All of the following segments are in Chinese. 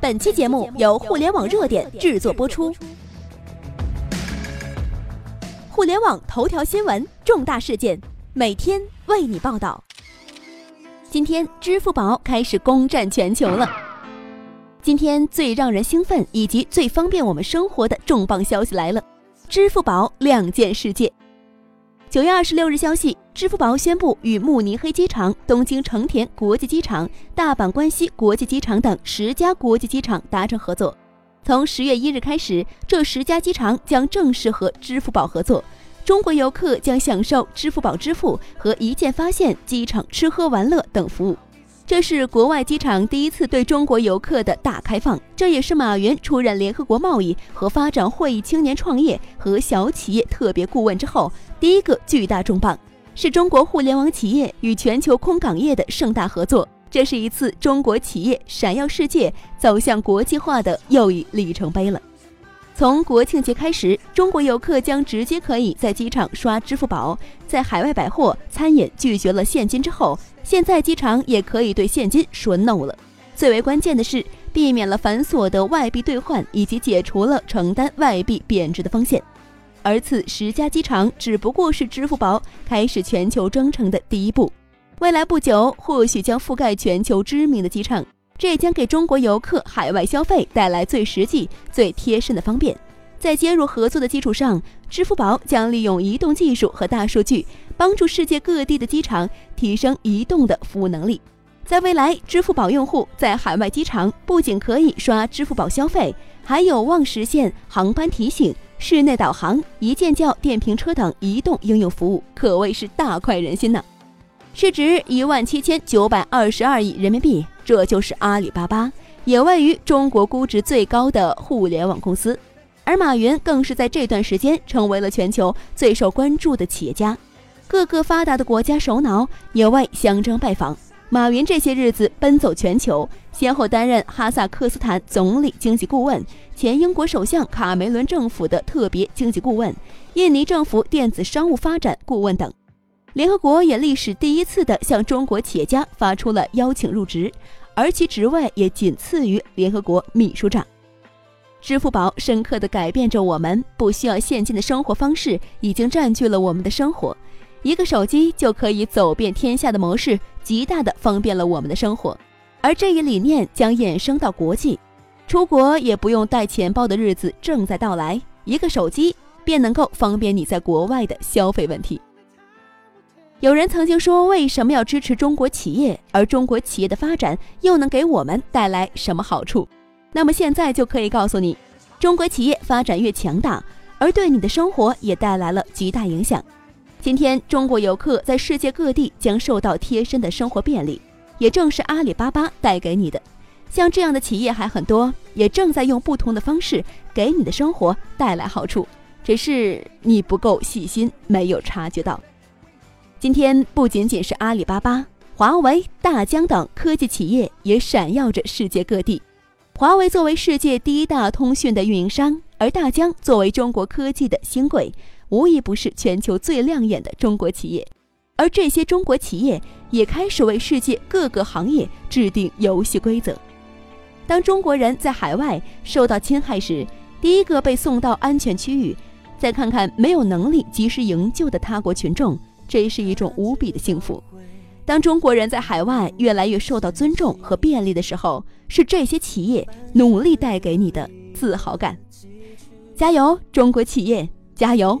本期节目由互联网热点制作播出。互联网头条新闻，重大事件，每天为你报道。今天，支付宝开始攻占全球了。今天最让人兴奋以及最方便我们生活的重磅消息来了：支付宝亮剑世界。九月二十六日，消息，支付宝宣布与慕尼黑机场、东京成田国际机场、大阪关西国际机场等十家国际机场达成合作。从十月一日开始，这十家机场将正式和支付宝合作，中国游客将享受支付宝支付和一键发现机场吃喝玩乐等服务。这是国外机场第一次对中国游客的大开放，这也是马云出任联合国贸易和发展会议青年创业和小企业特别顾问之后第一个巨大重磅，是中国互联网企业与全球空港业的盛大合作。这是一次中国企业闪耀世界、走向国际化的又一里程碑了。从国庆节开始，中国游客将直接可以在机场刷支付宝，在海外百货、餐饮拒绝了现金之后。现在机场也可以对现金说 no 了。最为关键的是，避免了繁琐的外币兑换，以及解除了承担外币贬值的风险。而此十家机场只不过是支付宝开始全球征程的第一步，未来不久或许将覆盖全球知名的机场。这也将给中国游客海外消费带来最实际、最贴身的方便。在接入合作的基础上，支付宝将利用移动技术和大数据，帮助世界各地的机场提升移动的服务能力。在未来，支付宝用户在海外机场不仅可以刷支付宝消费，还有望实现航班提醒、室内导航、一键叫电瓶车等移动应用服务，可谓是大快人心呢。市值一万七千九百二十二亿人民币，这就是阿里巴巴，也位于中国估值最高的互联网公司。而马云更是在这段时间成为了全球最受关注的企业家，各个发达的国家首脑也为相争拜访。马云这些日子奔走全球，先后担任哈萨克斯坦总理经济顾问、前英国首相卡梅伦政府的特别经济顾问、印尼政府电子商务发展顾问等。联合国也历史第一次的向中国企业家发出了邀请入职，而其职位也仅次于联合国秘书长。支付宝深刻地改变着我们不需要现金的生活方式，已经占据了我们的生活。一个手机就可以走遍天下的模式，极大的方便了我们的生活。而这一理念将衍生到国际，出国也不用带钱包的日子正在到来。一个手机便能够方便你在国外的消费问题。有人曾经说，为什么要支持中国企业？而中国企业的发展又能给我们带来什么好处？那么现在就可以告诉你，中国企业发展越强大，而对你的生活也带来了极大影响。今天，中国游客在世界各地将受到贴身的生活便利，也正是阿里巴巴带给你的。像这样的企业还很多，也正在用不同的方式给你的生活带来好处，只是你不够细心，没有察觉到。今天不仅仅是阿里巴巴、华为、大疆等科技企业也闪耀着世界各地。华为作为世界第一大通讯的运营商，而大疆作为中国科技的新贵，无一不是全球最亮眼的中国企业。而这些中国企业也开始为世界各个行业制定游戏规则。当中国人在海外受到侵害时，第一个被送到安全区域，再看看没有能力及时营救的他国群众，这是一种无比的幸福。当中国人在海外越来越受到尊重和便利的时候，是这些企业努力带给你的自豪感。加油，中国企业！加油，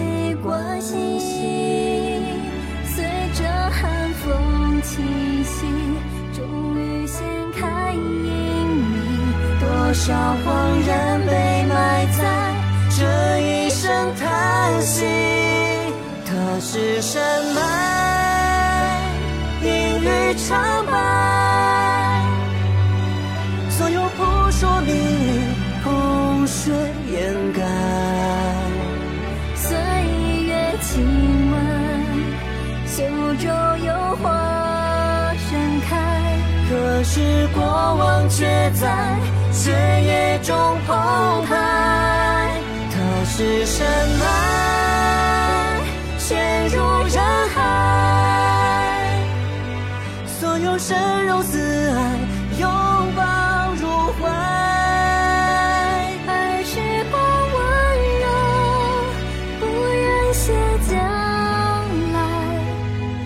少谎言被埋在这一声叹息？他是山脉，阴雨长白，所有扑朔迷离，洪水。掩盖岁月轻。可是过往却在血液中澎湃。他是深爱，陷入人海，所有生 rom 死爱，拥抱入怀。爱是否温柔，不愿写将来。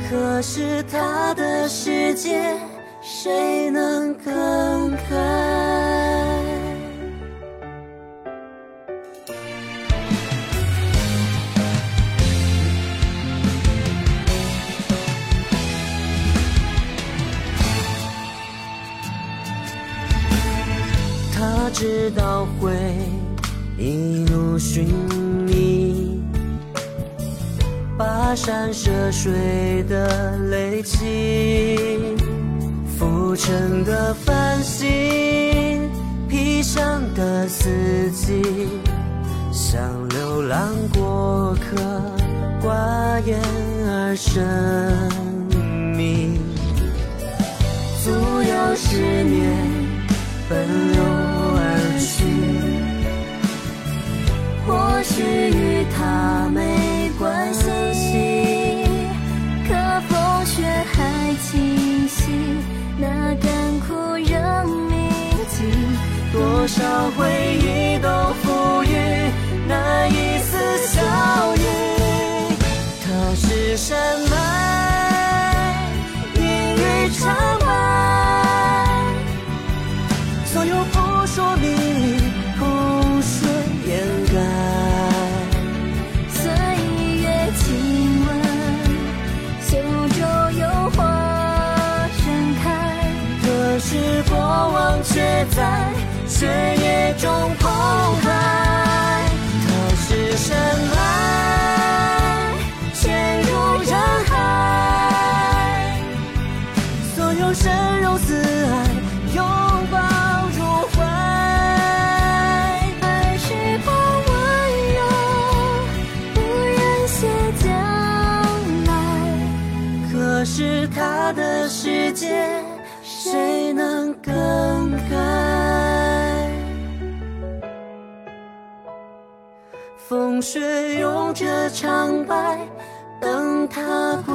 可是他的世界，谁能更开？他知道会一路寻觅，跋山涉水的累积，浮沉的繁星，披上的四季，像流浪过客，寡言而神秘，足有十年。是他的世界，谁能更改？风雪拥着长白，等他归